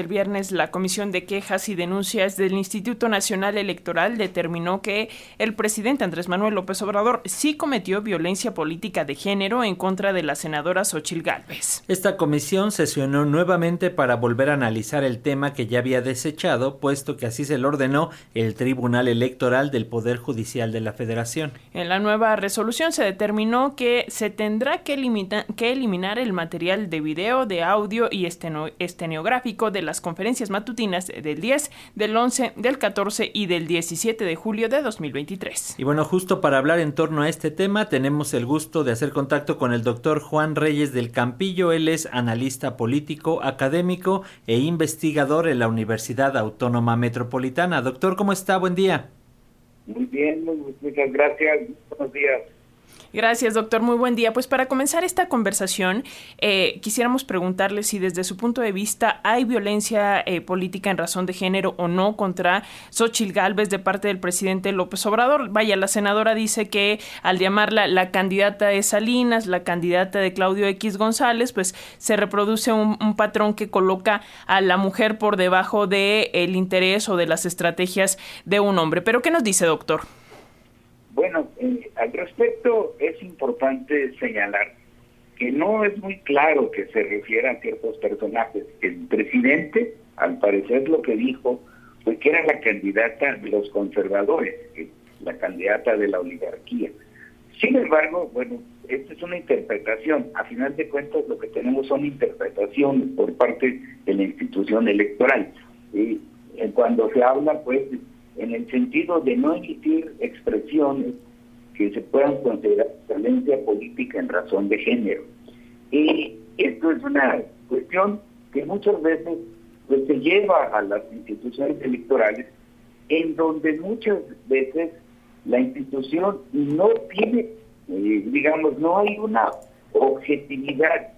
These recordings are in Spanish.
El viernes la Comisión de Quejas y Denuncias del Instituto Nacional Electoral determinó que el presidente Andrés Manuel López Obrador sí cometió violencia política de género en contra de la senadora Xochil Gálvez. Esta comisión sesionó nuevamente para volver a analizar el tema que ya había desechado, puesto que así se lo ordenó el Tribunal Electoral del Poder Judicial de la Federación. En la nueva resolución se determinó que se tendrá que, que eliminar el material de video, de audio y estenográfico de las conferencias matutinas del 10, del 11, del 14 y del 17 de julio de 2023. Y bueno, justo para hablar en torno a este tema, tenemos el gusto de hacer contacto con el doctor Juan Reyes del Campillo. Él es analista político, académico e investigador en la Universidad Autónoma Metropolitana. Doctor, ¿cómo está? Buen día. Muy bien, muchas gracias. Buenos días. Gracias, doctor. Muy buen día. Pues para comenzar esta conversación, eh, quisiéramos preguntarle si desde su punto de vista hay violencia eh, política en razón de género o no contra Xochil Gálvez de parte del presidente López Obrador. Vaya, la senadora dice que al llamarla la candidata de Salinas, la candidata de Claudio X González, pues se reproduce un, patrón que coloca a la mujer por debajo del el interés o de las estrategias de un hombre. Pero, ¿qué nos dice, doctor? Bueno, al respecto es importante señalar que no es muy claro que se refiera a ciertos personajes. El presidente, al parecer, lo que dijo fue que era la candidata de los conservadores, la candidata de la oligarquía. Sin embargo, bueno, esta es una interpretación. A final de cuentas, lo que tenemos son interpretaciones por parte de la institución electoral. Y cuando se habla, pues, en el sentido de no emitir expresiones que se puedan considerar violencia política en razón de género. Y esto es una cuestión que muchas veces pues, se lleva a las instituciones electorales, en donde muchas veces la institución no tiene, eh, digamos, no hay una objetividad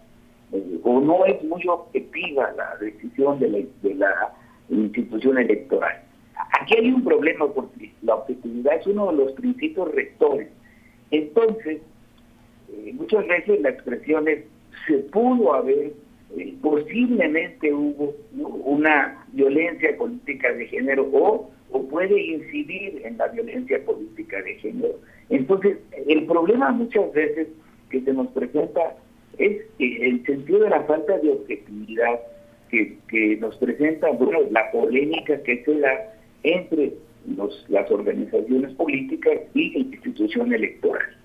eh, o no es muy objetiva la decisión de la, de la institución electoral. Aquí hay un problema porque la objetividad es uno de los principios rectores. Entonces, eh, muchas veces la expresión es, se pudo haber, eh, posiblemente hubo una violencia política de género o, puede incidir en la violencia política de género. Entonces, el problema muchas veces que se nos presenta es el sentido de la falta de objetividad que, que nos presenta, bueno, la polémica que se da entre los, las organizaciones políticas y la institución electoral.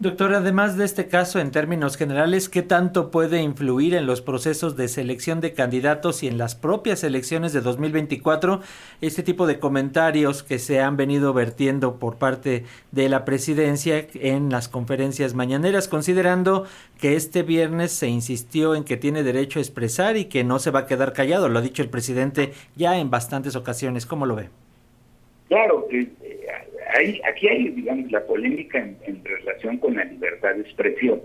Doctor, además de este caso, en términos generales, ¿qué tanto puede influir en los procesos de selección de candidatos y en las propias elecciones de 2024 este tipo de comentarios que se han venido vertiendo por parte de la presidencia en las conferencias mañaneras, considerando que este viernes se insistió en que tiene derecho a expresar y que no se va a quedar callado? Lo ha dicho el presidente ya en bastantes ocasiones. ¿Cómo lo ve? Claro, eh, aquí hay, digamos, la polémica en, relación con la libertad de expresión.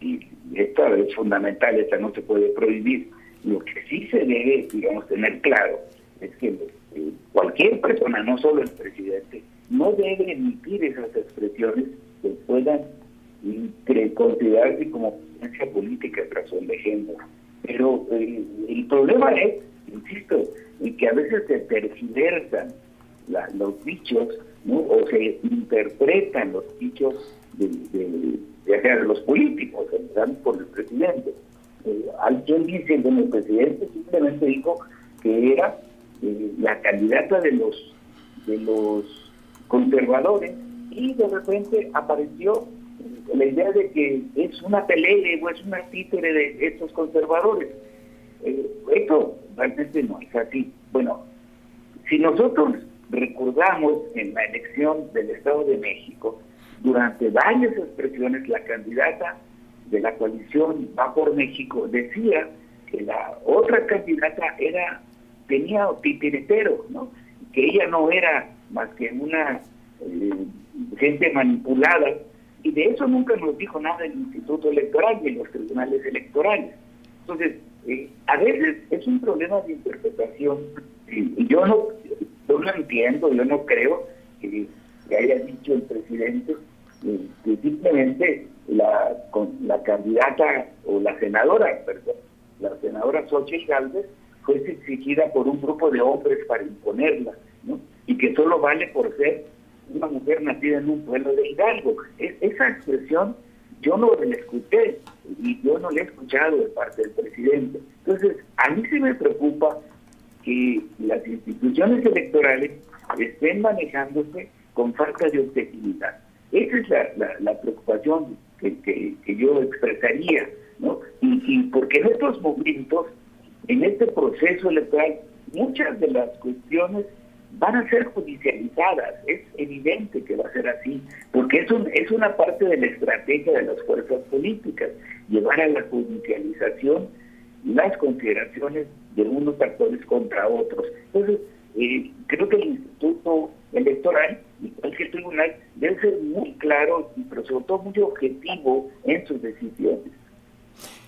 Y esta es fundamental, esta no se puede prohibir. Lo que sí se debe, digamos, tener claro es que eh, cualquier persona, no solo el presidente, no debe emitir esas expresiones que puedan considerarse como violencia política en razón de género. Pero eh, el problema es, insisto, que a veces se tergiversan los dichos o se interpretan los dichos de, los políticos, por el presidente. Eh, alguien dice, bueno, el presidente simplemente dijo que era eh, la candidata de los de los conservadores y de repente apareció la idea de que es una pelea o es una títere de estos conservadores. Eh, esto realmente no es así. Bueno, si nosotros Recordamos en la elección del Estado de México, durante varias expresiones la candidata de la coalición Va por México decía que la otra candidata era tenía titiritero, ¿no? que ella no era más que una eh, gente manipulada, y de eso nunca nos dijo nada el Instituto Electoral ni los tribunales electorales. Entonces, eh, a veces es un problema de interpretación. Y yo no yo no entiendo, yo no creo que, haya dicho el presidente eh, que simplemente la, con, la candidata o la senadora, perdón, la senadora Xochitl Galvez fuese exigida por un grupo de hombres para imponerla, ¿no? y que solo vale por ser una mujer nacida en un pueblo de Hidalgo. esa expresión yo no la escuché y yo no la he escuchado de parte del presidente. Entonces, a mí sí me preocupa que las instituciones electorales estén manejándose con falta de objetividad. Esa es la, preocupación que, yo expresaría, ¿no? Y, y porque en estos momentos, en este proceso electoral, muchas de las cuestiones van a ser judicializadas. Es evidente que va a ser así, porque es, un, es una parte de la estrategia de las fuerzas políticas, llevar a la judicialización las consideraciones de unos actores contra otros. Entonces, eh, creo que el Instituto Electoral y cualquier tribunal debe ser muy claro, pero sobre todo muy objetivo en sus decisiones.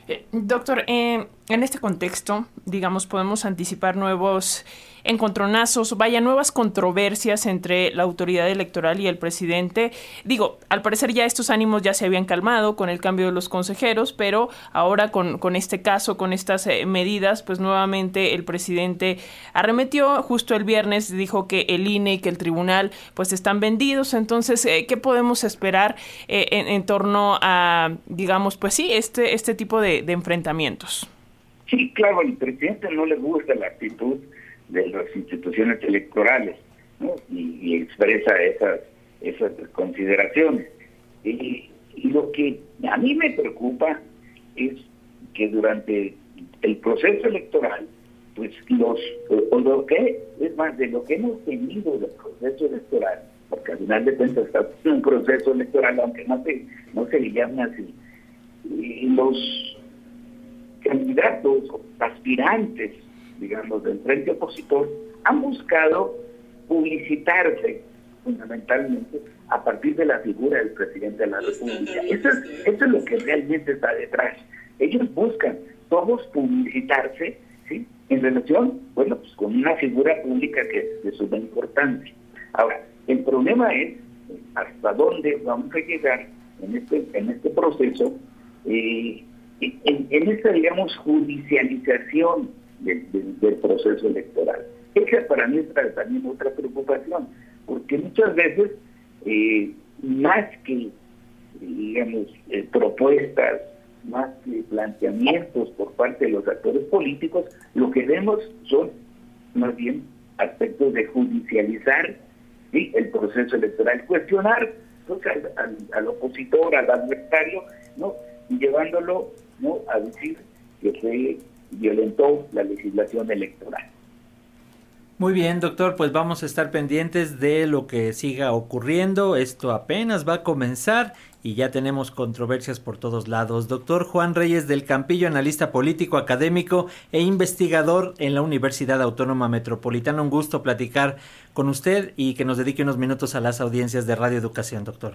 Eh, doctor, eh, en este contexto, digamos, podemos anticipar nuevos encontronazos, vaya, nuevas controversias entre la autoridad electoral y el presidente. Digo, al parecer ya estos ánimos ya se habían calmado con el cambio de los consejeros, pero ahora con, con este caso, con estas eh, medidas, pues nuevamente el presidente arremetió. Justo el viernes dijo que el INE y que el tribunal pues están vendidos. Entonces, ¿qué podemos esperar en, torno a, digamos, pues sí, este, este tipo de enfrentamientos? Sí, claro, al presidente no le gusta la actitud de las instituciones electorales y, expresa esas, esas consideraciones. Y, lo que a mí me preocupa es que durante el proceso electoral, pues los, o, lo que, es más, de lo que hemos tenido del proceso electoral, porque al final de cuentas está un proceso electoral, aunque no se, no se le llame así, y los candidatos, aspirantes, digamos, del frente opositor, han buscado publicitarse fundamentalmente a partir de la figura del presidente de la República. Eso es, eso es lo que realmente está detrás. Ellos buscan todos publicitarse ¿sí? en relación, bueno, pues con una figura pública que es de suma importancia. Ahora, el problema es hasta dónde vamos a llegar en este, en este proceso eh, en, esta, digamos, judicialización del, proceso electoral. Esa para mí es también otra preocupación, porque muchas veces, eh, más que, digamos, eh, propuestas, más que planteamientos por parte de los actores políticos, lo que vemos son más bien aspectos de judicializar el proceso electoral, cuestionar pues, al, al, opositor, al adversario, ¿no? y llevándolo ¿no? a decir que se violentó la legislación electoral. Muy bien, doctor, pues vamos a estar pendientes de lo que siga ocurriendo. Esto apenas va a comenzar y ya tenemos controversias por todos lados. Doctor Juan Reyes del Campillo, analista político, académico e investigador en la Universidad Autónoma Metropolitana. Un gusto platicar con usted y que nos dedique unos minutos a las audiencias de Radio Educación, doctor.